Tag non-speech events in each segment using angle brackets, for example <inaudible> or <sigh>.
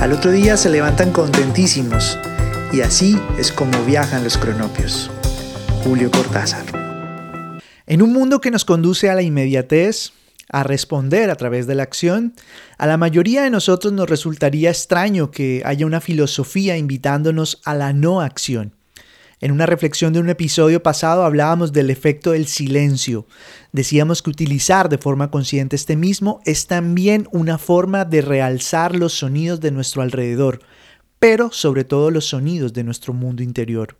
Al otro día se levantan contentísimos y así es como viajan los cronopios. Julio Cortázar. En un mundo que nos conduce a la inmediatez, a responder a través de la acción, a la mayoría de nosotros nos resultaría extraño que haya una filosofía invitándonos a la no acción. En una reflexión de un episodio pasado hablábamos del efecto del silencio. Decíamos que utilizar de forma consciente este mismo es también una forma de realzar los sonidos de nuestro alrededor, pero sobre todo los sonidos de nuestro mundo interior.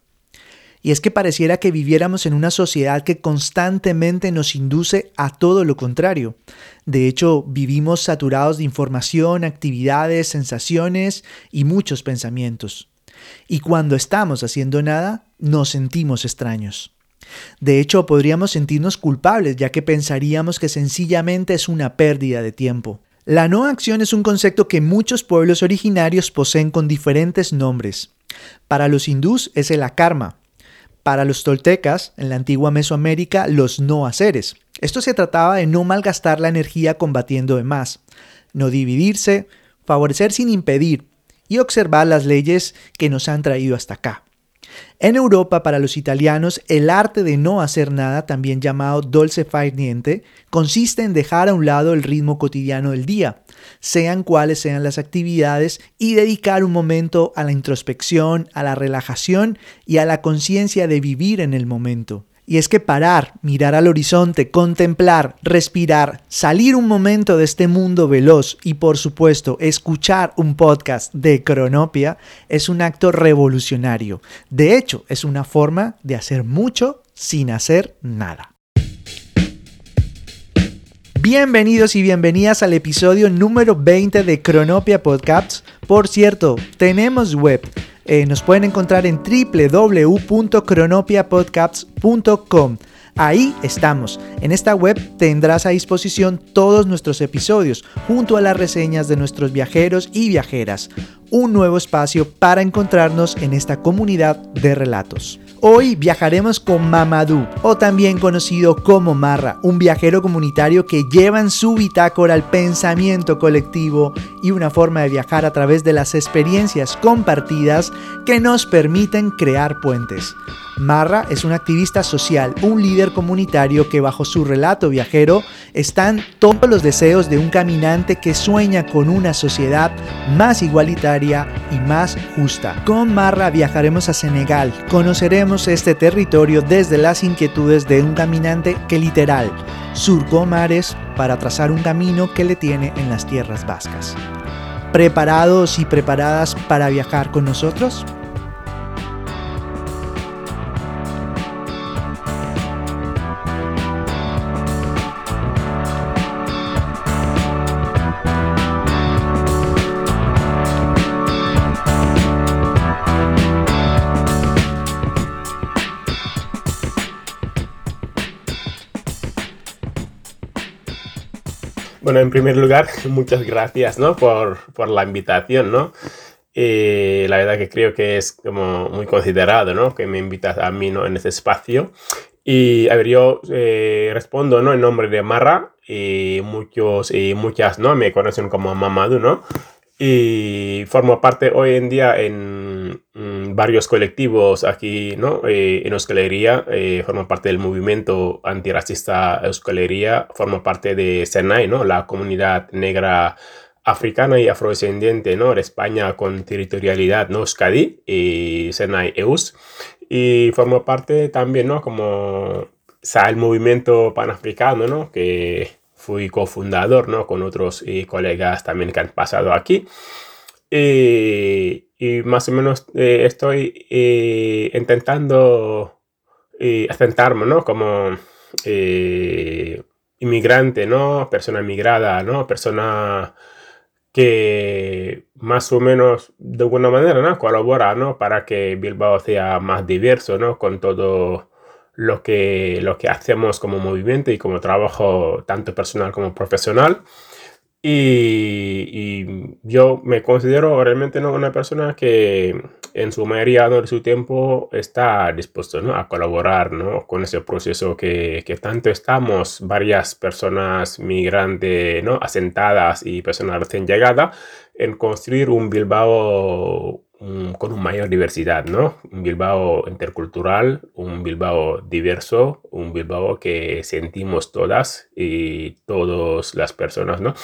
Y es que pareciera que viviéramos en una sociedad que constantemente nos induce a todo lo contrario. De hecho, vivimos saturados de información, actividades, sensaciones y muchos pensamientos. Y cuando estamos haciendo nada, nos sentimos extraños. De hecho, podríamos sentirnos culpables ya que pensaríamos que sencillamente es una pérdida de tiempo. La no acción es un concepto que muchos pueblos originarios poseen con diferentes nombres. Para los hindús es el akarma, para los toltecas, en la antigua Mesoamérica, los no haceres. Esto se trataba de no malgastar la energía combatiendo de más, no dividirse, favorecer sin impedir y observar las leyes que nos han traído hasta acá. En Europa, para los italianos, el arte de no hacer nada, también llamado dolce far niente, consiste en dejar a un lado el ritmo cotidiano del día, sean cuales sean las actividades, y dedicar un momento a la introspección, a la relajación y a la conciencia de vivir en el momento. Y es que parar, mirar al horizonte, contemplar, respirar, salir un momento de este mundo veloz y por supuesto escuchar un podcast de Cronopia es un acto revolucionario. De hecho, es una forma de hacer mucho sin hacer nada. Bienvenidos y bienvenidas al episodio número 20 de Cronopia Podcasts. Por cierto, tenemos web eh, nos pueden encontrar en www.cronopiapodcasts.com. Ahí estamos. En esta web tendrás a disposición todos nuestros episodios, junto a las reseñas de nuestros viajeros y viajeras. Un nuevo espacio para encontrarnos en esta comunidad de relatos. Hoy viajaremos con Mamadou, o también conocido como Marra, un viajero comunitario que lleva en su bitácora el pensamiento colectivo y una forma de viajar a través de las experiencias compartidas que nos permiten crear puentes. Marra es un activista social, un líder comunitario que bajo su relato viajero están todos los deseos de un caminante que sueña con una sociedad más igualitaria y más justa. Con Marra viajaremos a Senegal, conoceremos este territorio desde las inquietudes de un caminante que literal surcó mares para trazar un camino que le tiene en las tierras vascas. ¿Preparados y preparadas para viajar con nosotros? Bueno, en primer lugar, <laughs> muchas gracias, ¿no? Por, por la invitación, ¿no? Y la verdad que creo que es como muy considerado, ¿no? Que me invitas a mí, ¿no? En ese espacio. Y a ver, yo eh, respondo, ¿no? En nombre de Marra y muchos y muchas, ¿no? Me conocen como Mamadou, ¿no? y formo parte hoy en día en mm, varios colectivos aquí ¿no? Eh, en Euskalería, eh, formo parte del movimiento antirracista Euskalería, formo parte de Senai, ¿no? la comunidad negra africana y afrodescendiente ¿no? de España con territorialidad ¿no? Euskadi y Senai EUS, y formo parte también ¿no? como el movimiento panafricano, ¿no? que fui cofundador, ¿no? Con otros eh, colegas también que han pasado aquí. Y más o menos eh, estoy eh, intentando asentarme, ¿no? Como inmigrante, ¿no? Persona migrada, ¿no? Persona que más o menos de alguna manera ¿no? colabora ¿no? para que Bilbao sea más diverso ¿no? con todo lo que, lo que hacemos como movimiento y como trabajo tanto personal como profesional. Y, yo me considero realmente ¿no? una persona que en su mayoría de su tiempo está dispuesto ¿no? a colaborar ¿no? con ese proceso que, que, tanto estamos varias personas migrantes ¿no? asentadas y personas recién llegadas en construir un Bilbao con una mayor diversidad, ¿no? Un Bilbao intercultural, un Bilbao diverso, un Bilbao que sentimos todas y todas las personas, ¿no?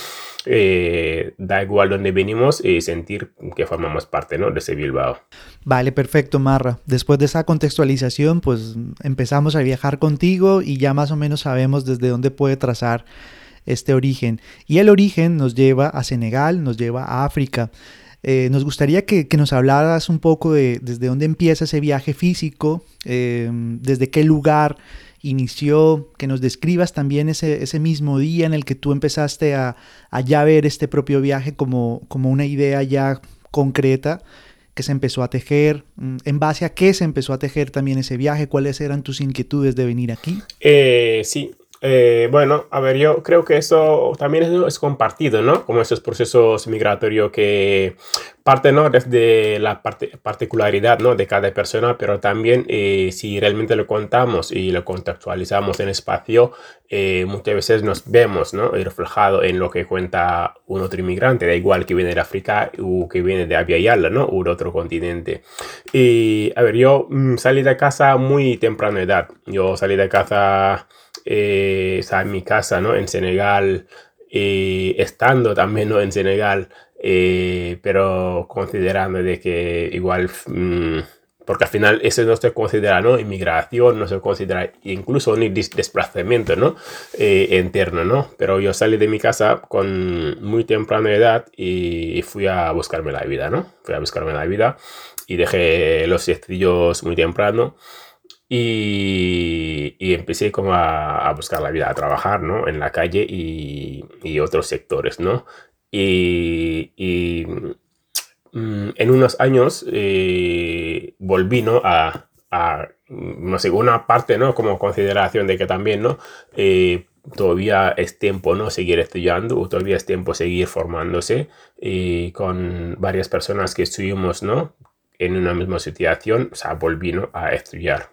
Eh, da igual donde venimos y sentir que formamos parte, ¿no? De ese Bilbao. Vale, perfecto, Marra. Después de esa contextualización, pues empezamos a viajar contigo y ya más o menos sabemos desde dónde puede trazar este origen. Y el origen nos lleva a Senegal, nos lleva a África. Eh, nos gustaría que, nos hablaras un poco de desde dónde empieza ese viaje físico, eh, desde qué lugar inició, que nos describas también ese, ese, mismo día en el que tú empezaste a, ya ver este propio viaje como, como una idea ya concreta que se empezó a tejer, mm, en base a qué se empezó a tejer también ese viaje, cuáles eran tus inquietudes de venir aquí. Eh, sí, eh, bueno, a ver, yo creo que eso también es, compartido, ¿no? Como esos procesos migratorios que parten, ¿no? Desde la particularidad, ¿no? De cada persona, pero también eh, si realmente lo contamos y lo contextualizamos en espacio, eh, muchas veces nos vemos, ¿no? reflejado en lo que cuenta un otro inmigrante, da igual que viene de África o que viene de Abya Yala, ¿no? De otro continente. Y, a ver, yo mm, salí de casa muy temprana edad. Yo salí de casa eh, en mi casa, ¿no? En Senegal, y estando también, ¿no? En Senegal, eh, pero considerando de que igual, mm, porque al final eso no se considera, ¿no? Inmigración, no se considera incluso ni desplazamiento, ¿no? Eh, interno, ¿no? Pero yo salí de mi casa con muy temprana edad y fui a buscarme la vida, ¿no? Fui a buscarme la vida y dejé los estudios muy temprano y, y, empecé como a, a, buscar la vida, a trabajar, ¿no? En la calle y, y otros sectores, ¿no? Y, y mm, en unos años eh, volví, ¿no? A, a, no sé, una parte, ¿no? Como consideración de que también, ¿no? Eh, todavía es tiempo, ¿no? Seguir estudiando, o todavía es tiempo seguir formándose y con varias personas que estuvimos, ¿no? En una misma situación, o sea, volví, ¿no? A estudiar.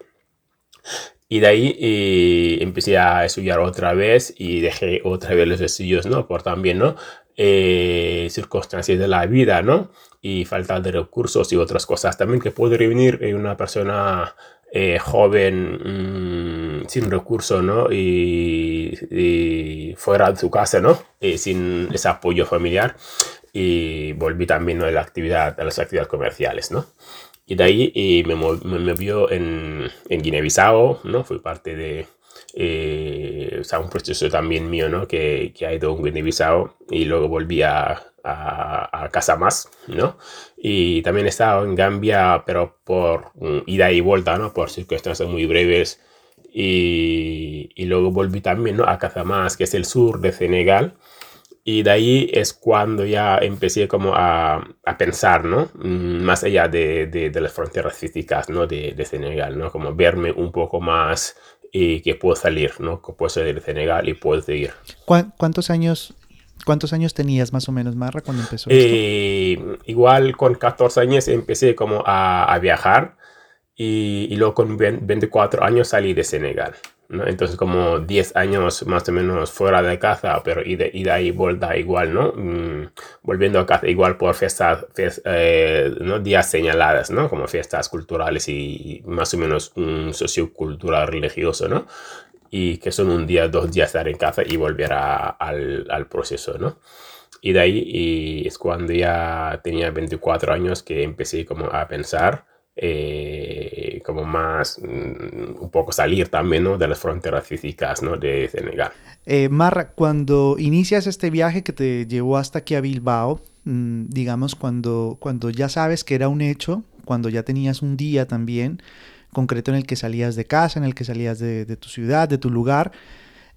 Y de ahí eh, empecé a estudiar otra vez y dejé otra vez los estudios, ¿no? Por también, ¿no? Eh, circunstancias de la vida, ¿no? Y falta de recursos y otras cosas también que puede venir en una persona eh, joven mm, sin recursos, ¿no? Y, y, fuera de su casa, ¿no? Y sin ese apoyo familiar. Y volví también ¿no? a, la actividad, a las actividades comerciales, ¿no? Y de ahí eh, me, me, movió en, en Guinea-Bissau, ¿no? Fui parte de eh, o sea, un proceso también mío, ¿no? Que, que ha ido en Guinea-Bissau y luego volví a, a, a, casa más, ¿no? Y también he estado en Gambia, pero por ida y vuelta, ¿no? Por circunstancias muy breves. Y, y luego volví también, ¿no? A Casamás, que es el sur de Senegal. Y de ahí es cuando ya empecé como a, a pensar, ¿no? Mm, más allá de, de, de, las fronteras físicas, ¿no? De, de, Senegal, ¿no? Como verme un poco más y que puedo salir, ¿no? Que puedo salir de Senegal y puedo seguir. ¿Cuántos años, cuántos años tenías más o menos, Marra, cuando empezó eh, Igual con 14 años empecé como a, a viajar y, y luego con 24 años salí de Senegal. Entonces como 10 años más o menos fuera de casa, pero y de, y vuelta igual, ¿no? Mm, volviendo a casa igual por fiestas, eh, ¿no? días señaladas, ¿no? Como fiestas culturales y, más o menos un sociocultural religioso, ¿no? Y que son un día, dos días estar en casa y volver a, al, al proceso, ¿no? Y de ahí y es cuando ya tenía 24 años que empecé como a pensar eh, como más, mm, un poco salir también ¿no? de las fronteras físicas ¿no? de Senegal. Eh, Marra, cuando inicias este viaje que te llevó hasta aquí a Bilbao, mm, digamos, cuando, cuando ya sabes que era un hecho, cuando ya tenías un día también concreto en el que salías de casa, en el que salías de, tu ciudad, de tu lugar,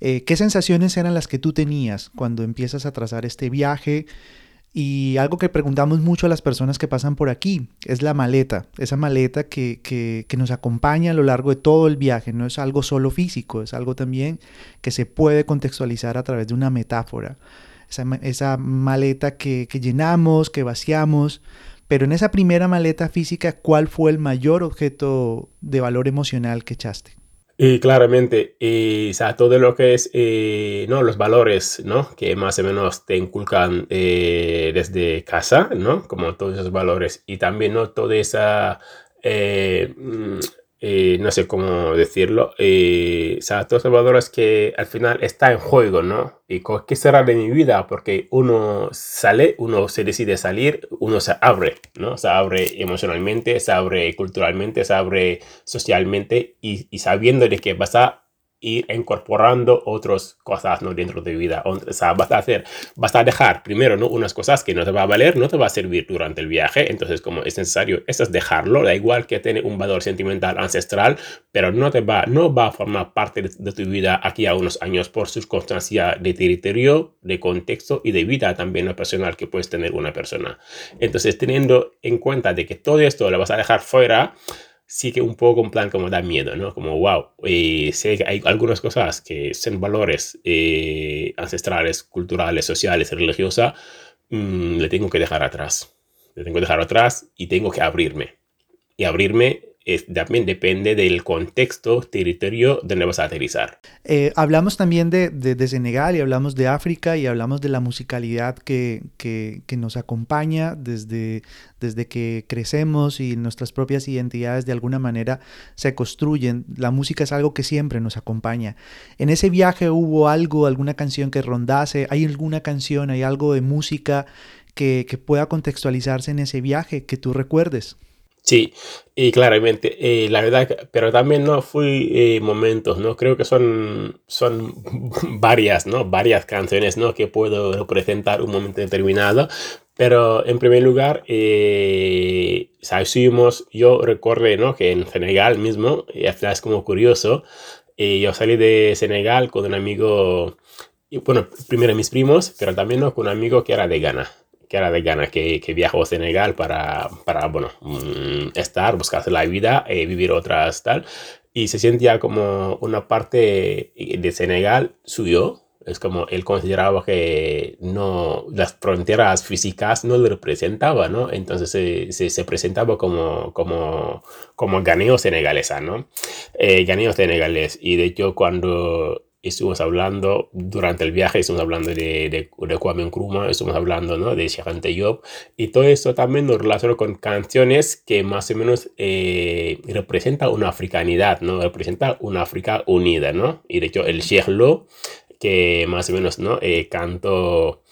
eh, ¿qué sensaciones eran las que tú tenías cuando empiezas a trazar este viaje? Y algo que preguntamos mucho a las personas que pasan por aquí es la maleta, esa maleta que, que, nos acompaña a lo largo de todo el viaje. No es algo solo físico, es algo también que se puede contextualizar a través de una metáfora. Esa, esa maleta que, que llenamos, que vaciamos. Pero en esa primera maleta física, ¿cuál fue el mayor objeto de valor emocional que echaste? Y claramente, y, todo lo que es, eh, ¿no? Los valores, ¿no? Que más o menos te inculcan eh, desde casa, ¿no? Como todos esos valores. Y también, ¿no? Toda esa... Eh, mm, eh, no sé cómo decirlo, eh, o sea, los valores que al final está en juego, ¿no? Y qué será de mi vida, porque uno sale, uno se decide salir, uno se abre, ¿no? Se abre emocionalmente, se abre culturalmente, se abre socialmente y, y sabiendo de que vas a ir incorporando otras cosas ¿no? dentro de vida. O sea, vas a hacer, vas a dejar primero ¿no? unas cosas que no te va a valer, no te va a servir durante el viaje. Entonces, como es necesario, eso es dejarlo. Da igual que tiene un valor sentimental ancestral, pero no te va, no va a formar parte de, tu vida aquí a unos años por circunstancia de territorio, de contexto y de vida también personal que puedes tener una persona. Entonces, teniendo en cuenta de que todo esto lo vas a dejar fuera, sí que un poco en plan como da miedo, ¿no? Como, wow, eh, sé que hay algunas cosas que son valores eh, ancestrales, culturales, sociales, religiosas, mmm, le tengo que dejar atrás. Le tengo que dejar atrás y tengo que abrirme. Y abrirme también depende del contexto, territorio donde vas a aterrizar. Eh, hablamos también de, de, Senegal y hablamos de África y hablamos de la musicalidad que, que, que, nos acompaña desde, desde que crecemos y nuestras propias identidades de alguna manera se construyen. La música es algo que siempre nos acompaña. En ese viaje hubo algo, alguna canción que rondase, hay alguna canción, hay algo de música que, que pueda contextualizarse en ese viaje que tú recuerdes. Sí, y claramente, eh, la verdad, pero también no fui eh, momentos, ¿no? Creo que son, son <laughs> varias, ¿no? Varias canciones, ¿no? Que puedo representar un momento determinado, pero en primer lugar, eh, yo recuerdo, ¿no? Que en Senegal mismo, y al final es como curioso, eh, yo salí de Senegal con un amigo, bueno, primero mis primos, pero también ¿no? con un amigo que era de Ghana que era de Ghana, que, que viajó a Senegal para, para bueno, mm, estar, buscarse la vida, eh, vivir otras tal. Y se sentía como una parte de Senegal suyo. Es como él consideraba que no, las fronteras físicas no le representaban, ¿no? Entonces se, se, presentaba como, como, como ganeo senegalesa, ¿no? Eh, ganeo senegalés. Y de hecho, cuando estuvimos hablando durante el viaje, estuvimos hablando de, de, de Kwame Nkrumah, estuvimos hablando ¿no? de Sheikh Job y todo esto también nos relaciona con canciones que más o menos eh, representan una africanidad, ¿no? representa una África unida, ¿no? Y de hecho el Sheikh Lo, que más o menos ¿no? Eh, cantó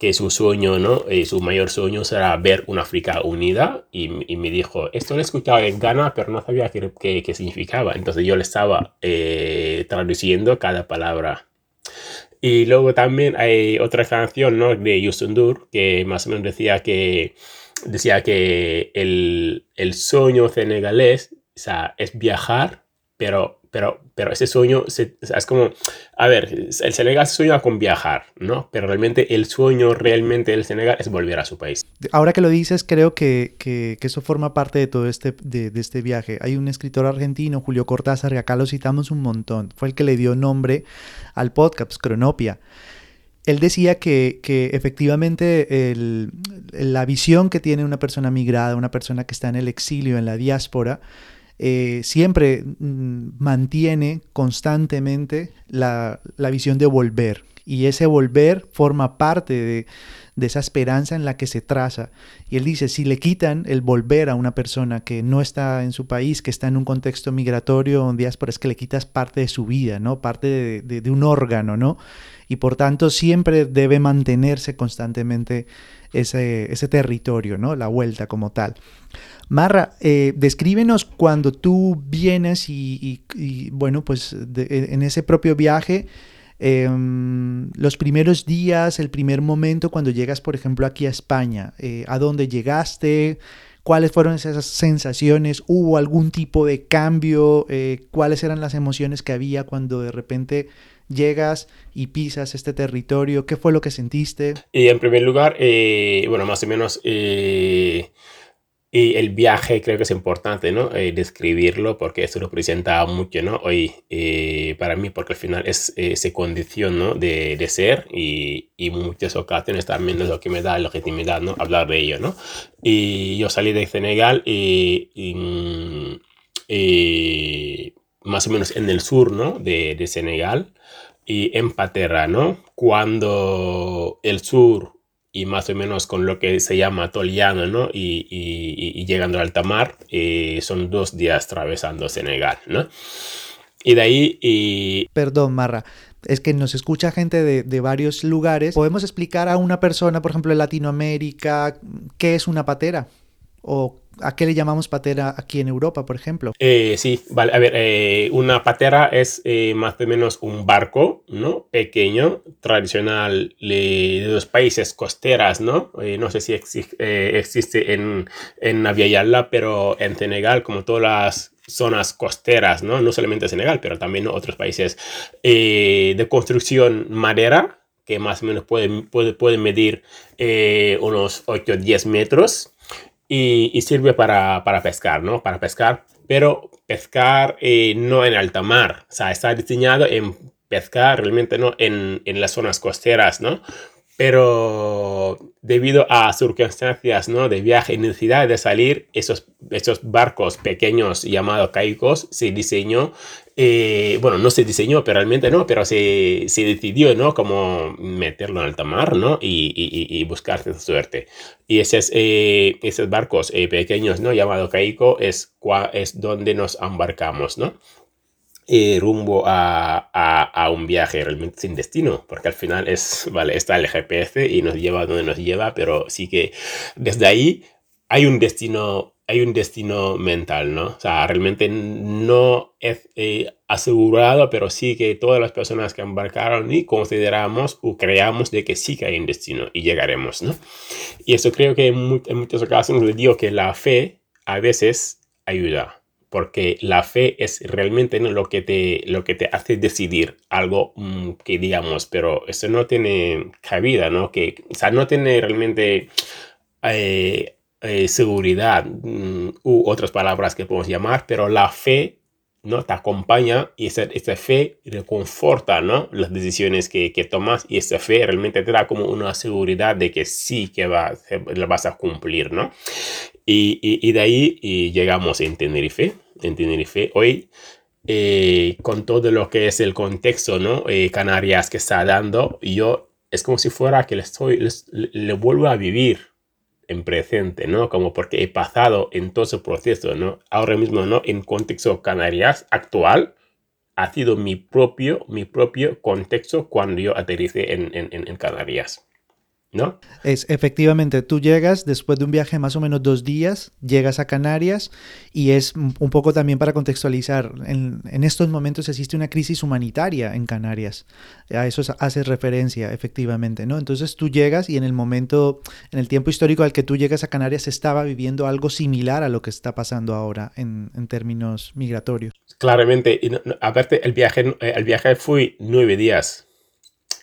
que su sueño, ¿no? Eh, su mayor sueño será ver una África unida y, y, me dijo, esto lo he escuchado en Ghana, pero no sabía qué, qué, qué significaba. Entonces yo le estaba eh, traduciendo cada palabra. Y luego también hay otra canción, ¿no? De Yusundur, que más o menos decía que, decía que el, el sueño senegalés o sea, es viajar, pero pero, pero ese sueño es como, a ver, el Senegal sueña con viajar, ¿no? Pero realmente el sueño realmente del Senegal es volver a su país. Ahora que lo dices, creo que, que, eso forma parte de todo este, de, este viaje. Hay un escritor argentino, Julio Cortázar, que acá lo citamos un montón. Fue el que le dio nombre al podcast, Cronopia. Él decía que, que efectivamente el, la visión que tiene una persona migrada, una persona que está en el exilio, en la diáspora, eh, siempre mm, mantiene constantemente la, la, visión de volver. Y ese volver forma parte de, esa esperanza en la que se traza. Y él dice, si le quitan el volver a una persona que no está en su país, que está en un contexto migratorio o diáspora, es que le quitas parte de su vida, ¿no? Parte de, de un órgano, ¿no? Y por tanto siempre debe mantenerse constantemente ese, ese territorio, ¿no? La vuelta como tal. Marra, eh, descríbenos cuando tú vienes y, bueno, pues de, en ese propio viaje, eh, los primeros días, el primer momento cuando llegas, por ejemplo, aquí a España, eh, ¿a dónde llegaste? ¿Cuáles fueron esas sensaciones? ¿Hubo algún tipo de cambio? Eh, ¿Cuáles eran las emociones que había cuando de repente llegas y pisas este territorio? ¿Qué fue lo que sentiste? Y en primer lugar, eh, bueno, más o menos... Eh, y el viaje creo que es importante, ¿no? Eh, describirlo porque eso lo presenta mucho, ¿no? Hoy eh, para mí porque al final es esa condición, ¿no? De, de ser y, y, muchas ocasiones también es lo que me da legitimidad, ¿no? Hablar de ello, ¿no? Y yo salí de Senegal y, y, más o menos en el sur, ¿no? De, de Senegal y en Patera, ¿no? Cuando el sur y más o menos con lo que se llama Toliano, ¿no? Y, y, llegando al alta mar, eh, son dos días atravesando Senegal, ¿no? Y de ahí... Perdón, Marra. Es que nos escucha gente de, de, varios lugares. ¿Podemos explicar a una persona, por ejemplo, en Latinoamérica, qué es una patera? ¿O ¿A qué le llamamos patera aquí en Europa, por ejemplo? Eh, sí, vale. A ver, eh, una patera es eh, más o menos un barco, ¿no? Pequeño, tradicional de los países costeras, ¿no? No sé si existe, en, en Navia pero en Senegal, como todas las zonas costeras, ¿no? No solamente Senegal, pero también otros países de construcción madera, que más o menos pueden, puede, medir unos 8 o 10 metros y, y sirve para, para, pescar, ¿no? Para pescar, pero pescar eh, no en alta mar, o sea, está diseñado en pescar realmente no en, en las zonas costeras, ¿no? pero debido a circunstancias ¿no? de viaje y necesidad de salir, esos, esos barcos pequeños llamados caicos se diseñó, eh, bueno, no se diseñó, pero realmente no, pero se, se decidió, ¿no? Como meterlo en alta mar, ¿no? Y, y, y buscar suerte. Y esos, eh, esos barcos eh, pequeños, ¿no? Llamado caico, es, es donde nos embarcamos, ¿no? Eh, rumbo a, a, a, un viaje realmente sin destino, porque al final es, vale, está el GPS y nos lleva donde nos lleva, pero sí que desde ahí hay un destino, hay un destino mental, ¿no? O sea, realmente no es eh, asegurado, pero sí que todas las personas que embarcaron y consideramos o creamos de que sí que hay un destino y llegaremos, ¿no? Y eso creo que en, en muchos casos les digo que la fe a veces ayuda porque la fe es realmente lo, que te, lo que te hace decidir algo mmm, que digamos, pero eso no tiene cabida, ¿no? Que, o sea, no tiene realmente eh, eh, seguridad mmm, u otras palabras que podemos llamar, pero la fe ¿no? te acompaña y esa, esa fe reconforta ¿no? las decisiones que, que, tomas y esa fe realmente te da como una seguridad de que sí que va, la vas a cumplir. ¿no? Y, y, y de ahí y llegamos en Tenerife. En Tenerife hoy, eh, con todo lo que es el contexto, ¿no? Eh, Canarias que está dando, yo es como si fuera que le, estoy, le, le vuelvo a vivir en presente, ¿no? Como porque he pasado en todo ese proceso, ¿no? Ahora mismo, ¿no? En contexto Canarias actual, ha sido mi propio, mi propio contexto cuando yo aterricé en, en, en Canarias. ¿No? Es efectivamente, tú llegas después de un viaje más o menos dos días, llegas a Canarias y es un poco también para contextualizar, en, en, estos momentos existe una crisis humanitaria en Canarias, a eso hace referencia efectivamente, ¿no? Entonces tú llegas y en el momento, en el tiempo histórico al que tú llegas a Canarias se estaba viviendo algo similar a lo que está pasando ahora en, en términos migratorios. Claramente, y no, no, aparte el viaje, el viaje fui nueve días.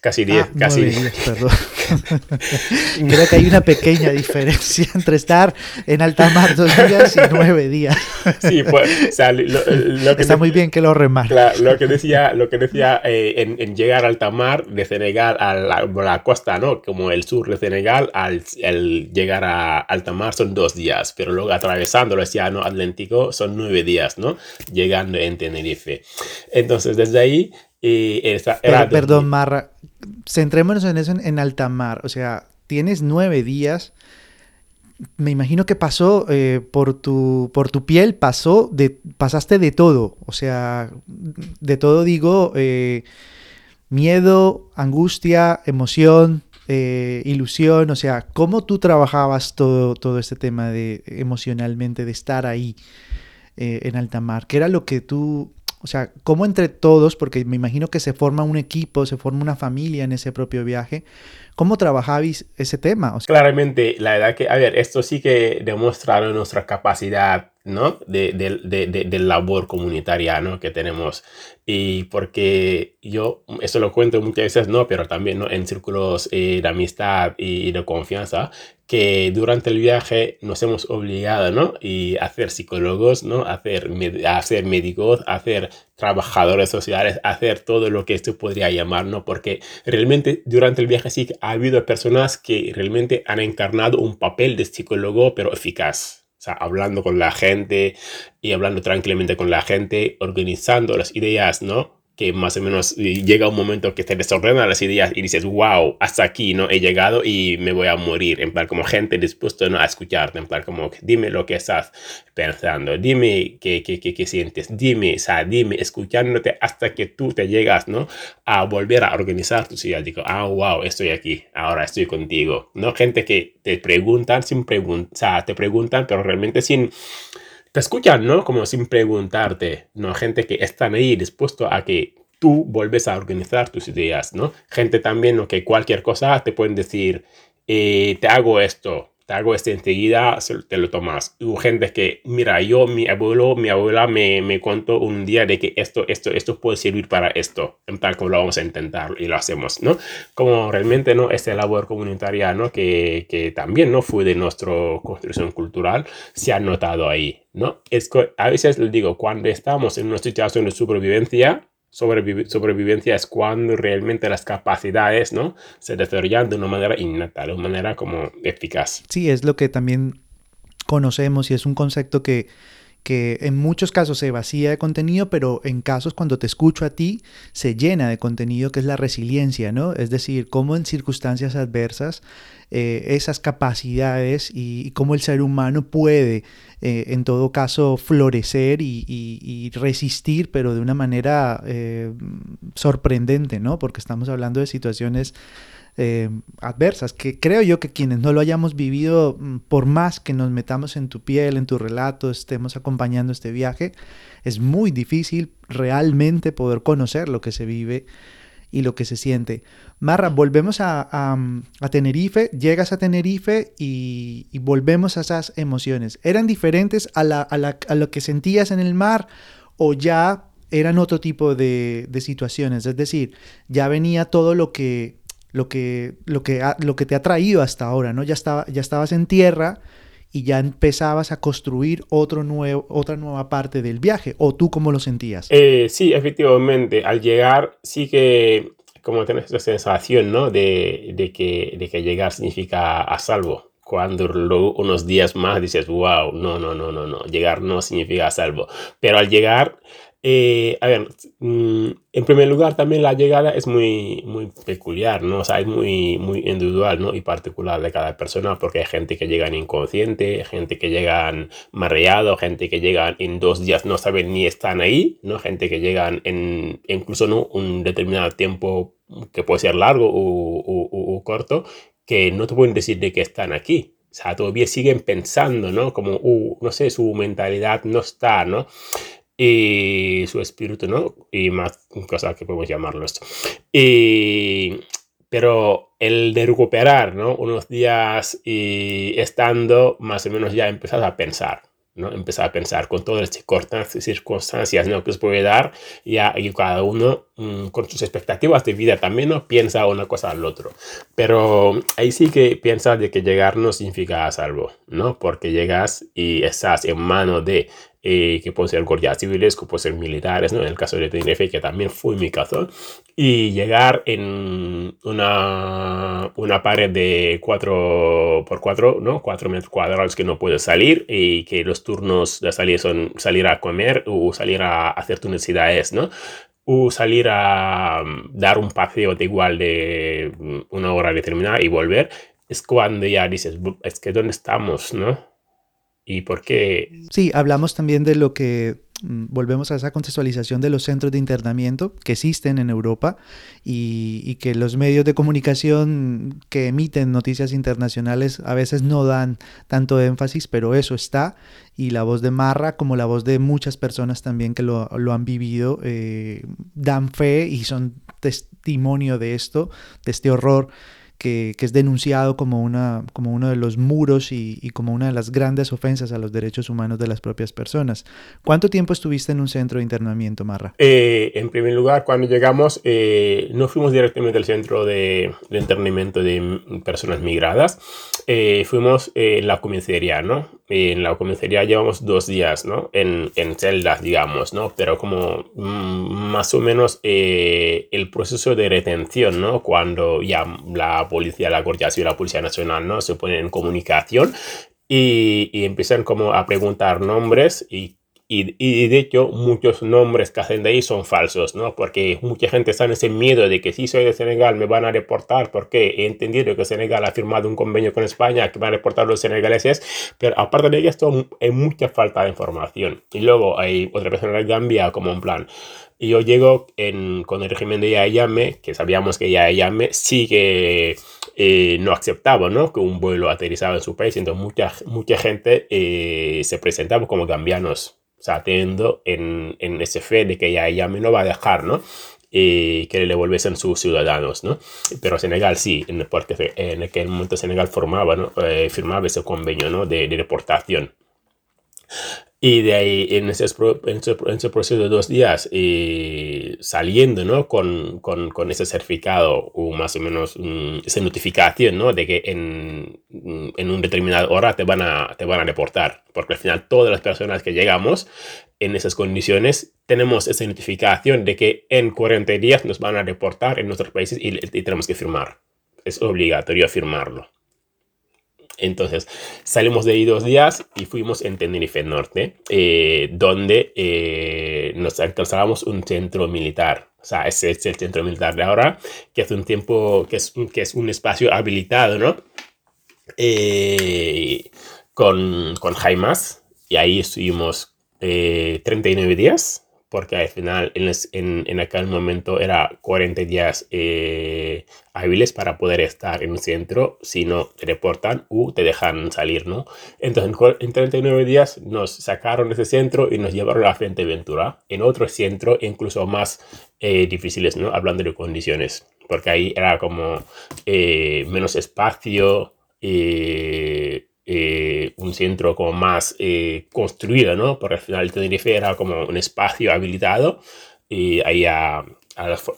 Casi 10, ah, casi 10. Perdón. <laughs> Creo que hay una pequeña diferencia <laughs> entre estar en alta mar dos días y nueve días. <laughs> Sí, pues, o sea, lo, lo que está de, muy bien que lo remarque. Claro, lo que decía, lo que decía eh, en, en, llegar a alta mar de Senegal a la, costa, ¿no? Como el sur de Senegal, al, al llegar a alta mar son dos días, pero luego atravesando el océano Atlántico son nueve días, ¿no? Llegando en Tenerife. Entonces, desde ahí y esa era Pero, perdón, Marra, centrémonos en eso en, alta mar. O sea, tienes nueve días. Me imagino que pasó eh, por, tu, por tu piel, pasó de, pasaste de todo. O sea, de todo digo, eh, miedo, angustia, emoción, eh, ilusión. O sea, ¿cómo tú trabajabas todo, todo este tema de emocionalmente, de estar ahí en alta mar? ¿Qué era lo que tú o sea, cómo entre todos, porque me imagino que se forma un equipo, se forma una familia en ese propio viaje, ¿Cómo trabajabais ese tema? Claramente, la verdad que, a ver, esto sí que demuestra nuestra capacidad ¿no? De, de, de, de, labor comunitaria ¿no? que tenemos. Y porque yo, eso lo cuento muchas veces, no, pero también ¿no? en círculos eh, de amistad y de confianza, que durante el viaje nos hemos obligado ¿no? y a psicólogos, ¿no? a, hacer, a hacer médicos, a trabajadores sociales, hacer todo lo que esto podría llamar, ¿no? porque realmente durante el viaje sí ha habido personas que realmente han encarnado un papel de psicólogo, pero eficaz o sea, hablando con la gente y hablando tranquilamente con la gente, organizando las ideas, ¿no? Que más o menos llega un momento que te desordenan las ideas y dices, wow, hasta aquí no he llegado y me voy a morir. En plan, como gente dispuesta ¿no? a escucharte, en plan, como dime lo que estás pensando, dime qué, qué, qué, qué sientes, dime, o sea, dime, escuchándote hasta que tú te llegas ¿no? a volver a organizar tus ideas. Digo, ah, wow, estoy aquí, ahora estoy contigo. ¿no? Gente que te preguntan sin preguntar, o sea, te preguntan, pero realmente sin te escuchan, ¿no? Como sin preguntarte, ¿no? Gente que están ahí dispuesto a que tú vuelves a organizar tus ideas, ¿no? Gente también, ¿no? Que cualquier cosa te pueden decir, eh, te hago esto, te hago esto enseguida, te lo tomas. Hubo gente que, mira, yo, mi abuelo, mi abuela me, me contó un día de que esto, esto, esto puede servir para esto. En tal como lo vamos a intentar y lo hacemos, ¿no? Como realmente, ¿no? Esta labor comunitaria, ¿no? Que, que también, ¿no? Fue de nuestra construcción cultural, se ha notado ahí, ¿no? Es que a veces les digo, cuando estamos en una situación de supervivencia, sobrevivencia es cuando realmente las capacidades ¿no? se desarrollan de una manera innata, de una manera como eficaz. Sí, es lo que también conocemos y es un concepto que que en muchos casos se vacía de contenido, pero en casos cuando te escucho a ti se llena de contenido, que es la resiliencia, ¿no? Es decir, cómo en circunstancias adversas eh, esas capacidades y, cómo el ser humano puede, eh, en todo caso, florecer y, resistir, pero de una manera eh, sorprendente, ¿no? Porque estamos hablando de situaciones eh, adversas, que creo yo que quienes no lo hayamos vivido, mm, por más que nos metamos en tu piel, en tu relato, estemos acompañando este viaje, es muy difícil realmente poder conocer lo que se vive y lo que se siente. Marra, volvemos a, a, Tenerife, llegas a Tenerife y, volvemos a esas emociones. ¿Eran diferentes a, la, a, lo que sentías en el mar o ya eran otro tipo de, de situaciones? Es decir, ya venía todo lo que lo que, lo que, lo que te ha traído hasta ahora, ¿no? Ya, estaba, ya estabas en tierra y ya empezabas a construir otro nuevo, otra nueva parte del viaje, ¿o tú cómo lo sentías? Eh, sí, efectivamente, al llegar sí que como tienes esa sensación, ¿no? De, de, que, de que llegar significa a salvo. Cuando luego unos días más dices, wow, no, no, no, no, no, llegar no significa a salvo. Pero al llegar eh, a ver, mm, en primer lugar también la llegada es muy, muy peculiar, ¿no? O sea, es muy, muy individual, ¿no? Y particular de cada persona porque hay gente que llegan inconsciente, gente que llegan mareado, gente que llegan en dos días no saben ni están ahí, ¿no? Gente que llegan en incluso, ¿no? Un determinado tiempo que puede ser largo o, corto, que no te pueden decir de que están aquí. O sea, todavía siguen pensando, ¿no? Como, uh, no sé, su mentalidad no está, ¿no? Y su espíritu, ¿no? Y más cosas que podemos llamarlo esto. Y, pero el de recuperar, ¿no? Unos días y estando más o menos ya empezado a pensar, ¿no? Empezar a pensar con todas las circunstancias, ¿no? Que se puede dar y cada uno mm, con sus expectativas de vida también, ¿no? Piensa una cosa al otro. Pero ahí sí que piensa de que llegar no significa a salvo, ¿no? Porque llegas y estás en mano de eh, que pueden ser guardias civiles, que pueden ser militares, ¿no? En el caso de Tenerife, que también fue mi caso, y llegar en una, una pared de 4 por 4, ¿no? 4 metros cuadrados que no puedes salir y que los turnos de salir son salir a comer o salir a hacer tus necesidades, ¿no? o salir a mm, dar un paseo de igual de mm, una hora determinada y volver, es cuando ya dices, es que ¿dónde estamos? ¿no? Y por qué. Sí, hablamos también de lo que mm, volvemos a esa contextualización de los centros de internamiento que existen en Europa y, que los medios de comunicación que emiten noticias internacionales a veces no dan tanto énfasis, pero eso está y la voz de Marra como la voz de muchas personas también que lo, han vivido eh, dan fe y son testimonio de esto, de este horror que, es denunciado como, una, como uno de los muros y, como una de las grandes ofensas a los derechos humanos de las propias personas. ¿Cuánto tiempo estuviste en un centro de internamiento, Marra? Eh, en primer lugar, cuando llegamos, eh, no fuimos directamente al centro de, internamiento de personas migradas, eh, fuimos en la comisaría, ¿no? En la comisaría llevamos dos días, ¿no? En, en celdas, digamos, ¿no? Pero como mm, más o menos el proceso de retención, ¿no? Cuando ya la policía, la Guardia Civil, la Policía Nacional, ¿no? Se ponen en comunicación y, y empiezan como a preguntar nombres y y, y, de hecho, muchos nombres que hacen de ahí son falsos, ¿no? Porque mucha gente está en ese miedo de que si soy de Senegal me van a reportar, porque he entendido que Senegal ha firmado un convenio con España que van a reportar los senegaleses, pero aparte de esto, hay mucha falta de información. Y luego hay otra persona de Gambia como un plan. Y yo llego en, con el régimen de Yayame, que sabíamos que Yayame sí que eh, no aceptaba ¿no? que un vuelo aterrizaba en su país, entonces mucha, mucha gente eh, se presentaba como gambianos, sea, en, en ese fe de que Yayame no va a dejar, ¿no? y que le devolviesen sus ciudadanos, ¿no? Pero Senegal sí, porque en aquel momento Senegal formaba, ¿no? Eh, firmaba ese convenio, ¿no? De, de deportación. Y de ahí, en ese, en ese, proceso de dos días, y saliendo ¿no? con, con, con, ese certificado o más o menos mm, esa notificación ¿no? de que en, mm, en un determinado hora te van, a, te van a deportar. Porque al final todas las personas que llegamos en esas condiciones tenemos esa notificación de que en 40 días nos van a deportar en nuestros países y, y tenemos que firmar. Es obligatorio firmarlo. Entonces salimos de ahí dos días y fuimos en Tenerife Norte, eh, donde eh, nos encontrábamos un centro militar. O sea, ese es el centro militar de ahora, que es un tiempo, que es un espacio habilitado, ¿no? Eh, con, con Jaimas. Y ahí estuvimos 39 días porque al final en, en, aquel momento era 40 días eh, hábiles para poder estar en un centro si no te reportan o te dejan salir, ¿no? Entonces en 39 días nos sacaron de ese centro y nos llevaron a la Ventura en otro centro incluso más eh, difíciles, ¿no? Hablando de condiciones, porque ahí era como eh, menos espacio, eh, un centro como más eh, construido, ¿no? Porque al final Tenerife era como un espacio habilitado y ahí a,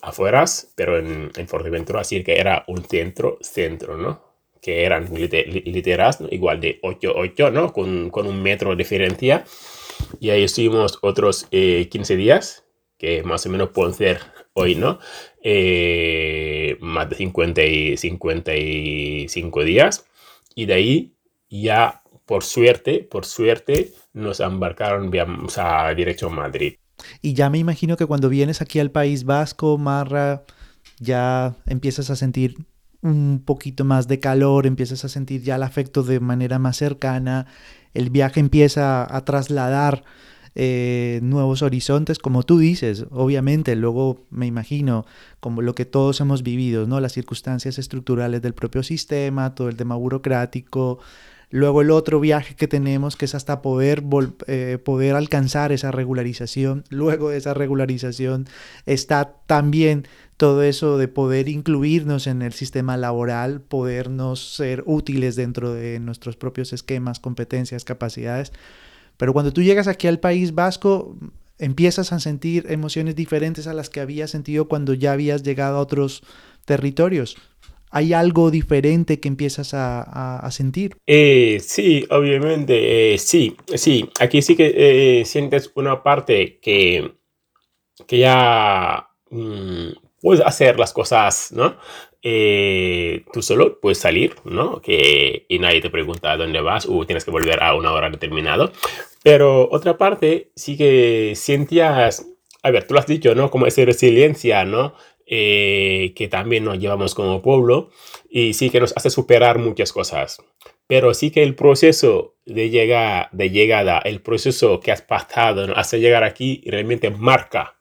afueras, pero en, en Fuerteventura sí que era un centro, centro, ¿no? Que eran literas, igual de 8-8, ¿no? Con, con, un metro de diferencia. Y ahí estuvimos otros 15 eh, días, que más o menos pueden ser hoy, ¿no? más de 50 y 55 días. Y de ahí ya por suerte, por suerte, nos embarcaron a dirección a Madrid. Y ya me imagino que cuando vienes aquí al País Vasco, Marra, ya empiezas a sentir un poquito más de calor, empiezas a sentir ya el afecto de manera más cercana, el viaje empieza a trasladar eh, nuevos horizontes, como tú dices, obviamente, luego me imagino como lo que todos hemos vivido, ¿no? Las circunstancias estructurales del propio sistema, todo el tema burocrático, Luego el otro viaje que tenemos que es hasta poder, eh, poder alcanzar esa regularización. <laughs> Luego de esa regularización está también todo eso de poder incluirnos en el sistema laboral, podernos ser útiles dentro de nuestros propios esquemas, competencias, capacidades. Pero cuando tú llegas aquí al País Vasco, empiezas a sentir emociones diferentes a las que habías sentido cuando ya habías llegado a otros territorios. ¿Hay algo diferente que empiezas a, sentir? Eh, sí, obviamente, eh, sí, sí. Aquí sí que eh, sientes una parte que, que ya mm, puedes hacer las cosas, ¿no? tú solo puedes salir, ¿no? Que, y nadie te pregunta dónde vas o tienes que volver a una hora determinada. Pero otra parte sí que sientías, a ver, tú lo has dicho, ¿no? Como esa resiliencia, ¿no? Eh, que también nos llevamos como pueblo y sí que nos hace superar muchas cosas. Pero sí que el proceso de, llegar, de llegada, el proceso que has pasado hasta llegar aquí realmente marca,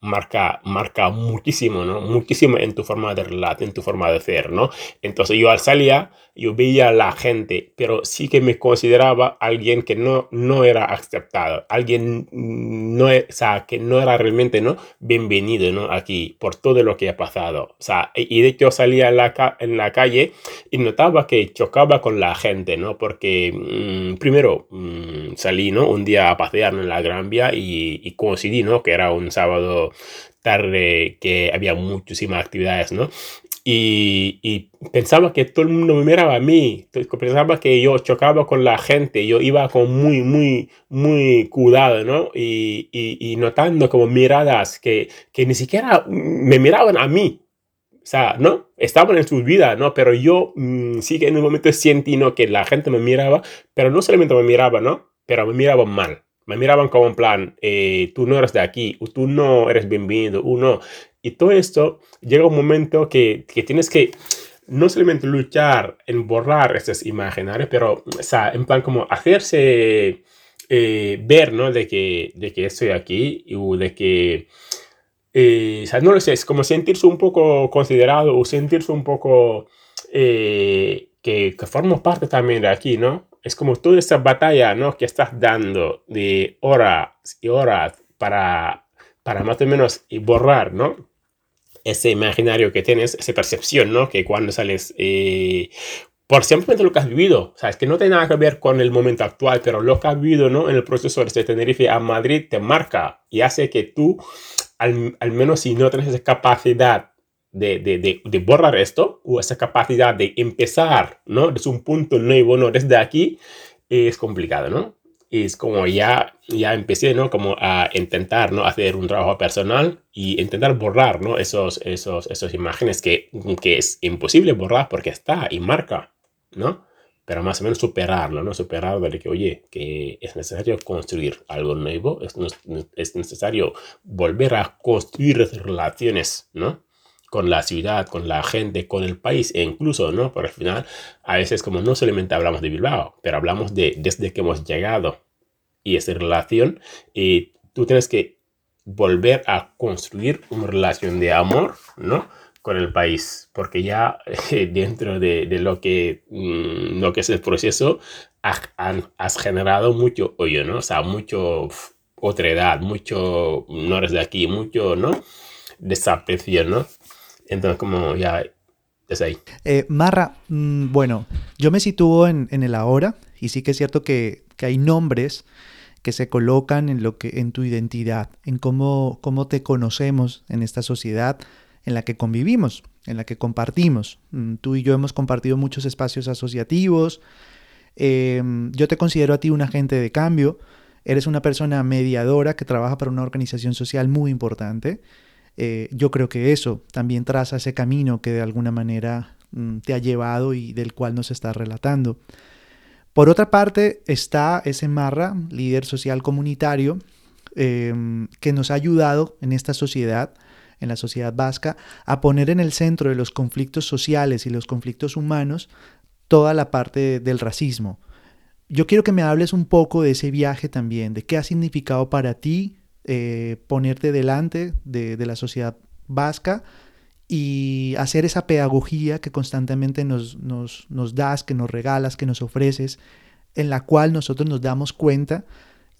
marca, marca muchísimo, ¿no? Muchísimo en tu forma de relato, en tu forma de ser, ¿no? Entonces yo al salía, yo veía a la gente, pero sí que me consideraba alguien que no, no era aceptado, alguien no, o sea, que no era realmente, ¿no? Bienvenido, ¿no? Aquí, por todo lo que ha pasado. O sea, y de hecho salía en la, en la calle y notaba que chocaba con la gente, ¿no? Porque mm, primero mm, salí, ¿no? Un día a pasear en la Gran Vía y, y coincidí, ¿no? Que era un sábado tarde que había muchísimas actividades, ¿no? Y, pensaba que todo el mundo me miraba a mí, pensaba que yo chocaba con la gente, yo iba con muy, muy, muy cuidado, ¿no? Y, y, notando como miradas que, que, ni siquiera me miraban a mí, o sea, ¿no? Estaban en sus vidas, ¿no? Pero yo mm, sí que en un momento sentí, ¿no? Que la gente me miraba, pero no solamente me miraba, ¿no? Pero me miraban mal me miraban como en plan, eh, tú no eres de aquí, tú no eres bienvenido, uno. Y todo esto llega un momento que, que tienes que no solamente luchar en borrar esas imaginarios, pero, o sea, en plan como hacerse eh, ver, ¿no? De que, de que estoy aquí y de que, eh, o sea, no lo sé, es como sentirse un poco considerado o sentirse un poco que, que formo parte también de aquí, ¿no? Es como toda esa batalla, ¿no? Que estás dando de horas y horas para, para más o menos borrar, ¿no? Ese imaginario que tienes, esa percepción, ¿no? Que cuando sales, eh, por simplemente lo que has vivido, o sea, es que no tiene nada que ver con el momento actual, pero lo que has vivido, ¿no? En el proceso de Tenerife a Madrid te marca y hace que tú, al, al menos si no tienes esa capacidad de, de, de, borrar esto o esa capacidad de empezar, ¿no? Desde un punto nuevo, ¿no? Desde aquí es complicado, ¿no? Es como ya, ya empecé, ¿no? Como a intentar, ¿no? Hacer un trabajo personal y intentar borrar, ¿no? Esos, esos, esas imágenes que, que es imposible borrar porque está y marca, ¿no? Pero más o menos superarlo, ¿no? Superarlo de que, oye, que es necesario construir algo nuevo, es, es necesario volver a construir relaciones, ¿no? Con la ciudad, con la gente, con el país e incluso, ¿no? Por el final, a veces como no solamente hablamos de Bilbao, pero hablamos de desde que hemos llegado y esa relación, y tú tienes que volver a construir una relación de amor, ¿no? Con el país, porque ya dentro de, de lo, que, mm, lo que es el proceso, has, has generado mucho hoyo, ¿no? O sea, mucho otra edad, mucho no eres de aquí, mucho, ¿no? Desaprecio, ¿no? Entonces, como ya es ahí. Eh, Marra, mm, bueno, yo me sitúo en, el ahora y sí que es cierto que, hay nombres que se colocan en lo que en tu identidad, en cómo, cómo te conocemos en esta sociedad en la que convivimos, en la que compartimos. Mm, tú y yo hemos compartido muchos espacios asociativos. Em, yo te considero a ti un agente de cambio. Eres una persona mediadora que trabaja para una organización social muy importante. Eh, yo creo que eso también traza ese camino que de alguna manera mm, te ha llevado y del cual nos estás relatando. Por otra parte está ese Marra, líder social comunitario, em, que nos ha ayudado en esta sociedad, en la sociedad vasca, a poner en el centro de los conflictos sociales y los conflictos humanos toda la parte del racismo. Yo quiero que me hables un poco de ese viaje también, de qué ha significado para ti eh, ponerte delante de, la sociedad vasca y hacer esa pedagogía que constantemente nos, nos, nos, das, que nos regalas, que nos ofreces, en la cual nosotros nos damos cuenta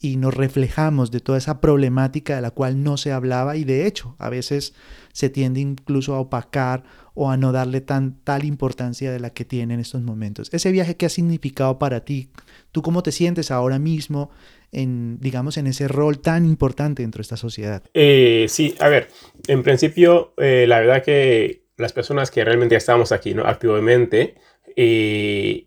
y nos reflejamos de toda esa problemática de la cual no se hablaba y de hecho a veces se tiende incluso a opacar o a no darle tan, tal importancia de la que tiene en estos momentos. Ese viaje que ha significado para ti, tú cómo te sientes ahora mismo en, digamos, en ese rol tan importante dentro de esta sociedad? Eh, sí, a ver, en principio, eh, la verdad que las personas que realmente estamos aquí ¿no? activamente, eh,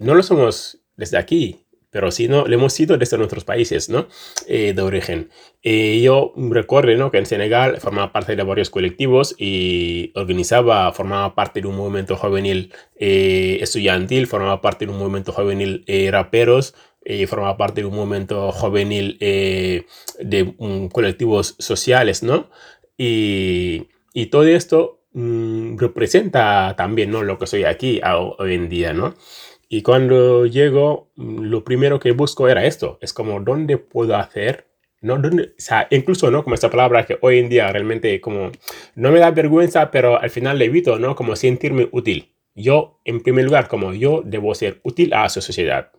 no lo somos desde aquí, pero sí no, lo hemos sido desde nuestros países ¿no? de origen. yo recuerdo ¿no? que en Senegal formaba parte de varios colectivos y organizaba, formaba parte de un movimiento juvenil estudiantil, formaba parte de un movimiento juvenil raperos, eh, formaba parte de un momento juvenil eh, de colectivos sociales, ¿no? Y, y todo esto mm, representa también, ¿no? Lo que soy aquí hoy en día, ¿no? Y cuando llego, mm, lo primero que busco era esto, es como, ¿dónde puedo hacer ¿no? o sea, incluso, ¿no? Como esta palabra que hoy en día realmente como no me da vergüenza, pero al final le evito, ¿no? Como sentirme útil. Yo, en primer lugar, como yo debo ser útil a su sociedad.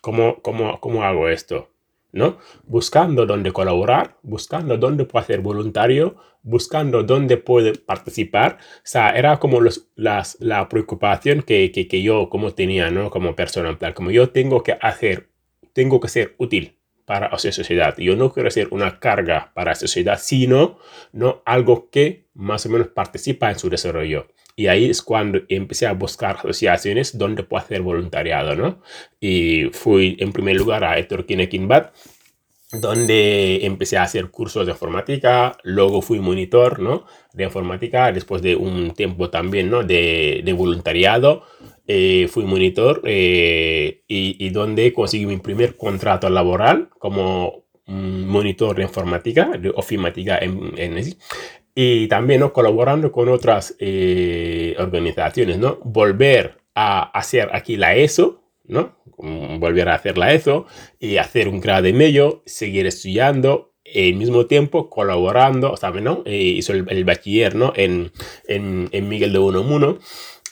¿Cómo, cómo, cómo hago esto? ¿no? Buscando dónde colaborar, buscando dónde puedo ser voluntario, buscando dónde puedo participar. O sea, era como los, las, la preocupación que, que, que, yo como tenía, ¿no? Como persona, en plan, como yo tengo que hacer, tengo que ser útil para la sociedad. Yo no quiero ser una carga para la sociedad, sino ¿no? algo que más o menos participa en su desarrollo. Y ahí es cuando empecé a buscar asociaciones donde puedo hacer voluntariado, ¿no? Y fui en primer lugar a Héctor Kinbat, donde empecé a hacer cursos de informática, luego fui monitor, ¿no? De informática, después de un tiempo también, ¿no? De, de voluntariado, eh, fui monitor eh, y, y, donde conseguí mi primer contrato laboral como monitor de informática, de ofimática en, en, y también ¿no? colaborando con otras eh, organizaciones, ¿no? Volver a hacer aquí la ESO, ¿no? Volver a hacer la ESO y hacer un grado de medio, seguir estudiando, al mismo tiempo colaborando, ¿sabes? ¿no? Eh, hizo el, bachiller, ¿no? En, en, en Miguel de Unamuno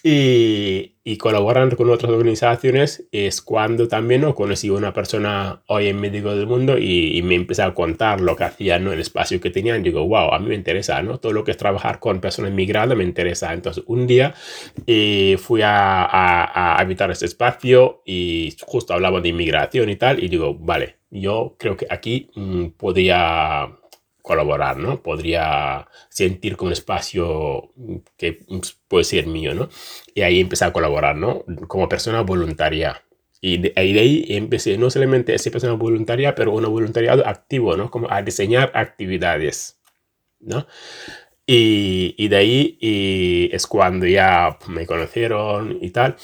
y, y, colaborando con otras organizaciones es cuando también ¿no? conocí a una persona hoy en médico del mundo y, me empecé a contar lo que hacían, ¿no? el espacio que tenían. Digo, wow, a mí me interesa, ¿no? Todo lo que es trabajar con personas migradas me interesa. Entonces, un día eh, fui a, a, a, habitar este espacio y justo hablaba de inmigración y tal. Y digo, vale, yo creo que aquí mmm, colaborar, ¿no? Podría sentir como un espacio que puede ser mío, ¿no? Y ahí empecé a colaborar, ¿no? Como persona voluntaria. Y de ahí, de ahí empecé no solamente a ser persona voluntaria, pero un voluntariado activo, ¿no? Como a diseñar actividades, ¿no? Y, y de ahí y es cuando ya me conocieron y tal.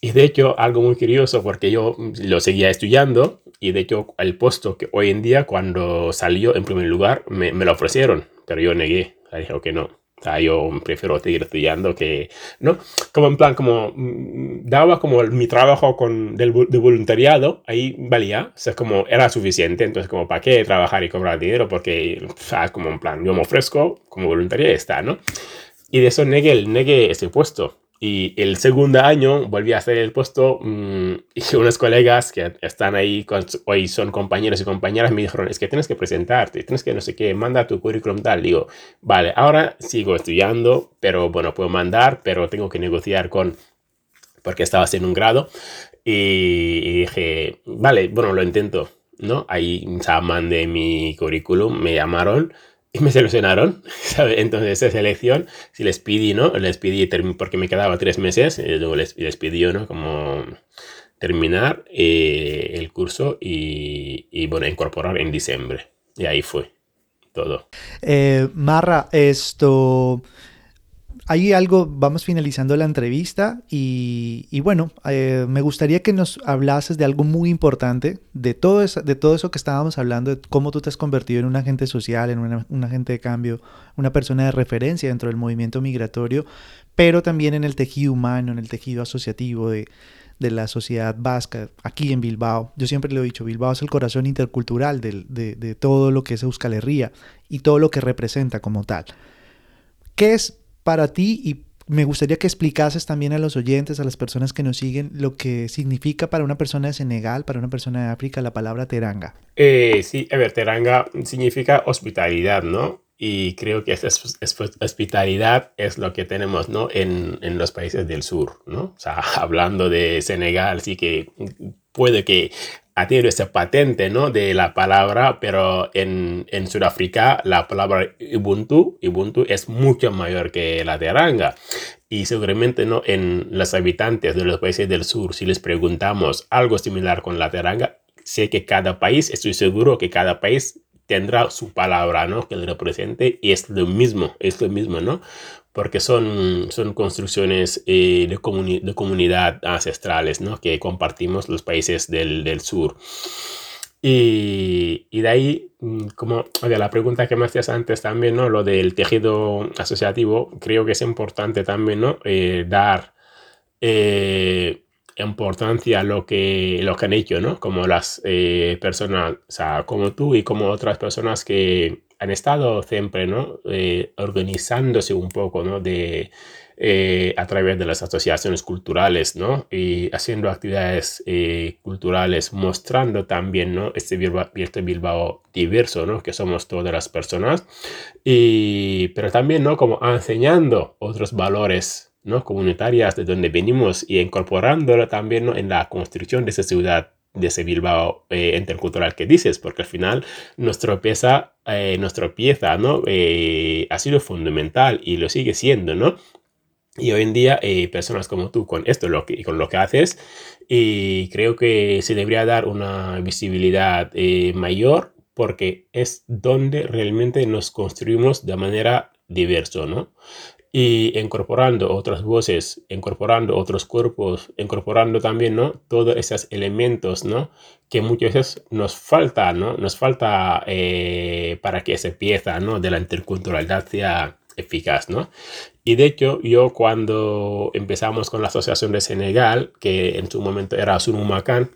Y de hecho, algo muy curioso, porque yo lo seguía estudiando, y de hecho, el puesto que hoy en día, cuando salió en primer lugar, me, me lo ofrecieron, pero yo negué. Dije que no. O sea, yo prefiero seguir estudiando que, ¿no? Como en plan, como mm, daba como mi trabajo con, del, de voluntariado, ahí valía, o sea, como era suficiente, entonces como, ¿para qué trabajar y cobrar dinero? Porque, o sea, como en plan, yo me ofrezco como voluntario y está, ¿no? Y de eso negué, negué ese puesto. Y el segundo año volví a hacer el puesto mmm, y unos colegas que están ahí, con, hoy son compañeros y compañeras, me dijeron, es que tienes que presentarte, tienes que no sé qué, manda tu currículum tal. Digo, vale, ahora sigo estudiando, pero bueno, puedo mandar, pero tengo que negociar con, porque estaba haciendo un grado. Y, y dije, vale, bueno, lo intento, ¿no? Ahí o sea, mandé mi currículum, me llamaron y me seleccionaron, <laughs> ¿sabes? Entonces esa selección, si les pedí, ¿no? Les pedí, porque me quedaba tres meses, eh, luego les, les ¿no? Como terminar eh, el curso y, y, bueno, incorporar en diciembre. Y ahí fue todo. Eh, Marra, esto hay algo, vamos finalizando la entrevista y, bueno, eh, me gustaría que nos hablases de algo muy importante, de todo, eso, de todo eso que estábamos hablando, de cómo tú te has convertido en un agente social, en una, un agente de cambio, una persona de referencia dentro del movimiento migratorio, pero también en el tejido humano, en el tejido asociativo de, de la sociedad vasca, aquí en Bilbao. Yo siempre lo he dicho, Bilbao es el corazón intercultural de, de, de todo lo que es Euskal Herria y todo lo que representa como tal. ¿Qué es para ti y me gustaría que explicases también a los oyentes, a las personas que nos siguen, lo que significa para una persona de Senegal, para una persona de África, la palabra teranga. Eh, sí, a ver, teranga significa hospitalidad, ¿no? Y creo que esa hospitalidad es lo que tenemos, ¿no? En, en los países del sur, ¿no? O sea, <laughs> hablando de Senegal, sí que puede que ha tenido esa patente ¿no? de la palabra, pero en, en Sudáfrica la palabra Ubuntu, Ubuntu es mucho mayor que la de Aranga. Y seguramente ¿no? en los habitantes de los países del sur, si les preguntamos algo similar con la teranga, sé que cada país, estoy seguro que cada país tendrá su palabra, ¿no? Que le represente y es lo mismo, es lo mismo, ¿no? porque son, son construcciones eh, de, comuni de, comunidad ancestrales ¿no? que compartimos los países del, del sur. Y, y, de ahí, mm, como oye, la pregunta que me hacías antes también, ¿no? lo del tejido asociativo, creo que es importante también ¿no? Eh, dar, eh, importancia lo que, lo que han hecho, ¿no? Como las eh, personas, o sea, como tú y como otras personas que han estado siempre, ¿no? Eh, organizándose un poco, ¿no? De, eh, a través de las asociaciones culturales, ¿no? Y haciendo actividades culturales, mostrando también, ¿no? Este Bilbao, este Bilbao diverso, ¿no? Que somos todas las personas. Y, pero también, ¿no? Como enseñando otros valores ¿no? comunitarias de donde venimos y incorporándolo también en la construcción de esa ciudad de ese Bilbao eh, intercultural que dices, porque al final nuestra pieza, eh, nuestra pieza ¿no? Eh, ha sido fundamental y lo sigue siendo, ¿no? Y hoy en día personas como tú con esto lo que, con lo que haces, y creo que se debería dar una visibilidad mayor porque es donde realmente nos construimos de manera diverso, ¿no? Y incorporando otras voces, incorporando otros cuerpos, incorporando también, ¿no? Todos esos elementos, ¿no? Que muchas veces nos falta, ¿no? Nos falta eh, para que esa pieza, ¿no? De la interculturalidad sea eficaz, ¿no? Y de hecho, yo cuando empezamos con la Asociación de Senegal, que en su momento era Sunumacan,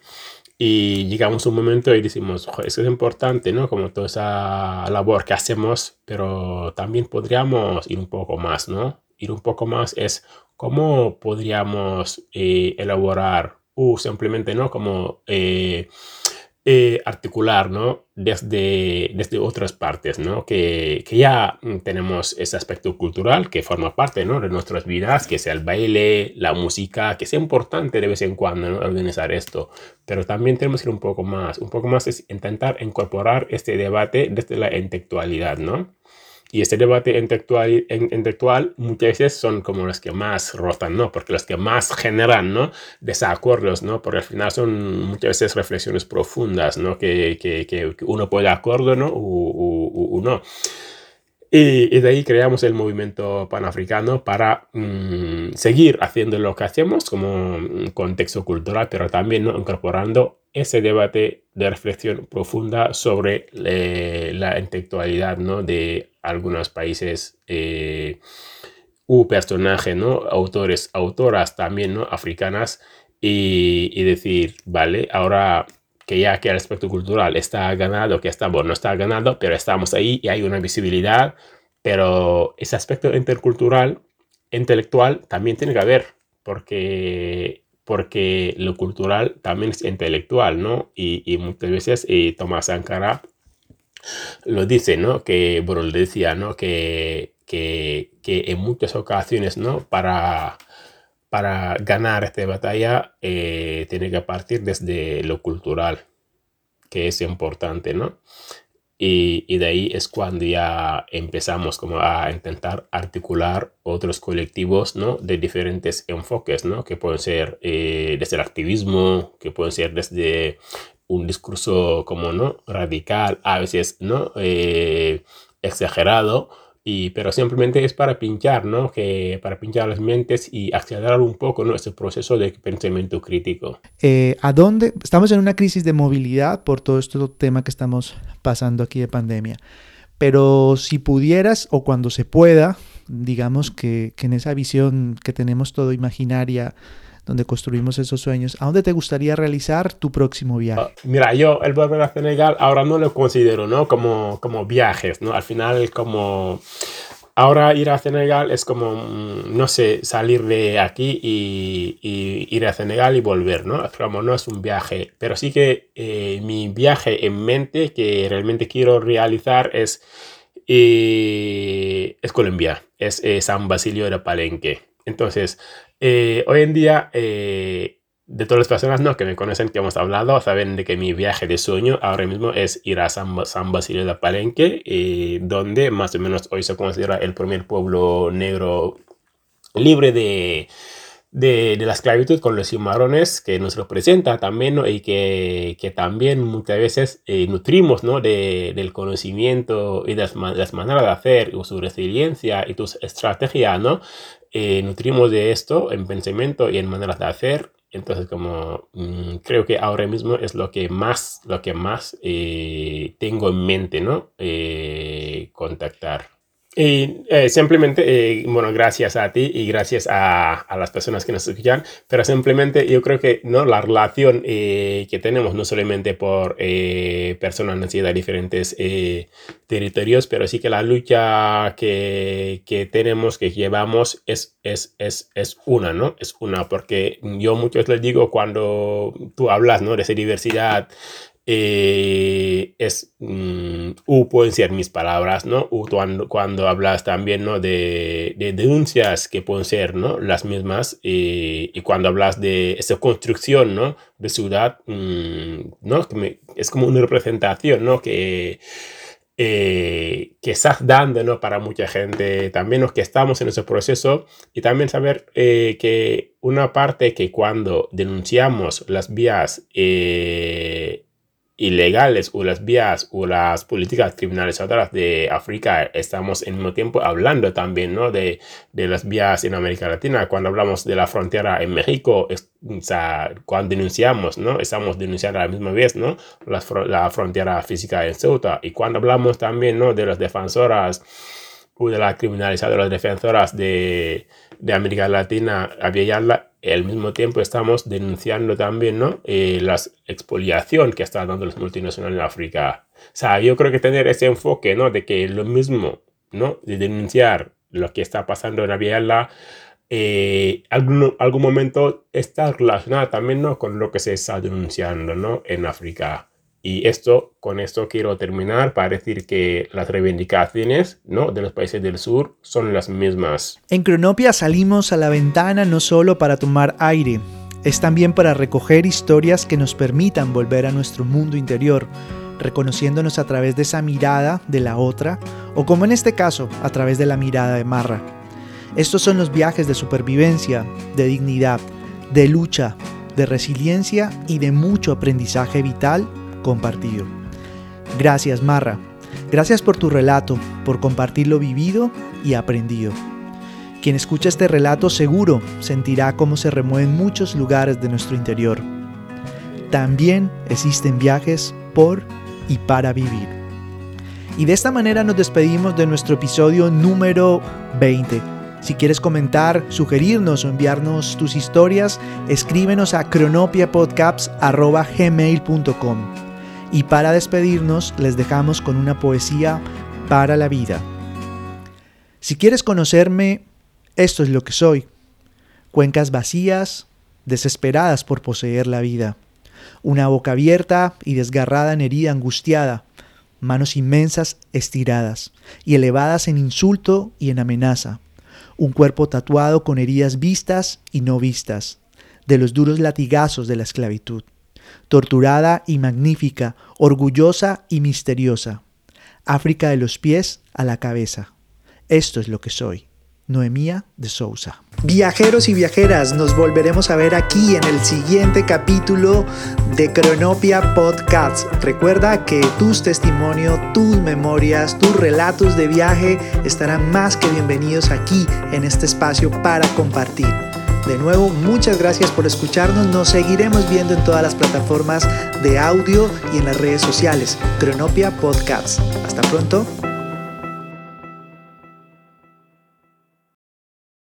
y llegamos a un momento y decimos, eso es importante, ¿no? Como toda esa labor que hacemos, pero también podríamos ir un poco más, ¿no? Ir un poco más es cómo podríamos eh, elaborar o simplemente, ¿no? Como... Eh, eh, articular, ¿no? Desde, desde otras partes, ¿no? Que, que, ya tenemos ese aspecto cultural que forma parte, ¿no? De nuestras vidas, que sea el baile, la música, que sea importante de vez en cuando. Organizar esto. Pero también tenemos que ir un poco más, un poco más es intentar incorporar este debate desde la intelectualidad, ¿no? Y este debate intelectual, intelectual muchas veces son como los que más rotan, ¿no? Porque los que más generan, ¿no? Desacuerdos, ¿no? Porque al final son muchas veces reflexiones profundas, ¿no? Que, que, que uno puede de acuerdo, ¿no? O, no. Y, de ahí creamos el movimiento panafricano para mm, seguir haciendo lo que hacemos como contexto cultural, pero también incorporando ese debate de reflexión profunda sobre eh, la intelectualidad ¿no? de algunos países eh, u personajes, ¿no? autores, autoras también ¿no? africanas y, decir, vale, ahora que ya que el aspecto cultural está ganado, que está, bueno, no está ganado, pero estamos ahí y hay una visibilidad, pero ese aspecto intercultural, intelectual, también tiene que haber, porque porque lo cultural también es intelectual, ¿no? Y, muchas veces eh, Tomás Sankara lo dice, ¿no? Que, bueno, le decía, ¿no? Que, que, que en muchas ocasiones, ¿no? Para, para ganar esta batalla eh, tiene que partir desde lo cultural, que es importante, ¿no? Y, de ahí es cuando ya empezamos como a intentar articular otros colectivos, ¿no? De diferentes enfoques, ¿no? Que pueden ser eh, desde el activismo, que pueden ser desde un discurso como, ¿no? Radical, a veces, ¿no? Eh, exagerado, y, pero simplemente es para pinchar, ¿no? Que para pinchar las mentes y acelerar un poco ¿no? ese proceso de pensamiento crítico. Eh, ¿A dónde? Estamos en una crisis de movilidad por todo este tema que estamos pasando aquí de pandemia. Pero si pudieras o cuando se pueda, digamos que, que en esa visión que tenemos todo imaginaria, donde construimos esos sueños. ¿A dónde te gustaría realizar tu próximo viaje? Ah, mira, yo el volver a Senegal ahora no lo considero, ¿no? Como, como viajes, ¿no? Al final como... Ahora ir a Senegal es como, mm, no sé, salir de aquí y, ir a Senegal y volver, ¿no? Como no es un viaje, pero sí que eh, mi viaje en mente que realmente quiero realizar es, eh, es Colombia, es eh, San Basilio de Palenque. Entonces, eh, hoy en día, eh, de todas las personas ¿no? que me conocen, que hemos hablado, saben de que mi viaje de sueño ahora mismo es ir a San, Basilio de Palenque, eh, donde más o menos hoy se considera el primer pueblo negro libre de, de, la esclavitud con los cimarrones que nos representa también y que, que, también muchas veces nutrimos ¿no? de, del conocimiento y de las, las, maneras de hacer y su resiliencia y tu estrategia ¿no? Eh, nutrimos de esto en pensamiento y en maneras de hacer. Entonces, como mm, creo que ahora mismo es lo que más, lo que más eh, tengo en mente, ¿no? Eh, contactar. Y eh, simplemente, eh, bueno, gracias a ti y gracias a, a, las personas que nos escuchan, pero simplemente yo creo que ¿no? la relación eh, que tenemos, no solamente por personas nacidas de diferentes territorios, pero sí que la lucha que, que tenemos, que llevamos, es, es, es, es, una, ¿no? Es una, porque yo muchos les digo cuando tú hablas, ¿no? De esa diversidad eh, es, mm, u pueden ser mis palabras, ¿no? U cuando, hablas también, ¿no? De, de, denuncias que pueden ser, ¿no? Las mismas, eh, y cuando hablas de esa construcción, ¿no? De ciudad, mm, ¿no? Es como una representación, ¿no? Que, eh, que estás dando, ¿no? Para mucha gente también, los que estamos en ese proceso, y también saber que una parte que cuando denunciamos las vías, ilegales o las vías o las políticas criminalizadoras de África, estamos en mismo tiempo hablando también ¿no? de, de las vías en América Latina. Cuando hablamos de la frontera en México, cuando denunciamos, ¿no? estamos denunciando a la misma vez ¿no? la, la frontera física en Ceuta. Y cuando hablamos también ¿no? de las defensoras o de la criminalizadora defensoras de, de América Latina, ya al mismo tiempo estamos denunciando también ¿no? Eh, la expoliación que están dando los multinacionales en África. O sea, yo creo que tener ese enfoque ¿no? de que lo mismo, ¿no? de denunciar lo que está pasando en la eh, algún, algún momento está relacionado también ¿no? con lo que se está denunciando ¿no? en África. Y esto, con esto quiero terminar para decir que las reivindicaciones ¿no? de los países del sur son las mismas. En Cronopia salimos a la ventana no solo para tomar aire, es también para recoger historias que nos permitan volver a nuestro mundo interior, reconociéndonos a través de esa mirada de la otra, o como en este caso, a través de la mirada de Marra. Estos son los viajes de supervivencia, de dignidad, de lucha, de resiliencia y de mucho aprendizaje vital compartido. Gracias, Marra. Gracias por tu relato, por compartir lo vivido y aprendido. Quien escucha este relato seguro sentirá cómo se remueven muchos lugares de nuestro interior. También existen viajes por y para vivir. Y de esta manera nos despedimos de nuestro episodio número 20. Si quieres comentar, sugerirnos o enviarnos tus historias, escríbenos a cronopiapodcasts.gmail.com. Y para despedirnos les dejamos con una poesía para la vida. Si quieres conocerme, esto es lo que soy. Cuencas vacías, desesperadas por poseer la vida. Una boca abierta y desgarrada en herida angustiada. Manos inmensas estiradas y elevadas en insulto y en amenaza. Un cuerpo tatuado con heridas vistas y no vistas, de los duros latigazos de la esclavitud torturada y magnífica, orgullosa y misteriosa. África de los pies a la cabeza. Esto es lo que soy. Noemía de Sousa. Viajeros y viajeras, nos volveremos a ver aquí en el siguiente capítulo de Cronopia Podcast. Recuerda que tus testimonios, tus memorias, tus relatos de viaje estarán más que bienvenidos aquí en este espacio para compartir. De nuevo, muchas gracias por escucharnos. Nos seguiremos viendo en todas las plataformas de audio y en las redes sociales. Cronopia Podcasts. Hasta pronto.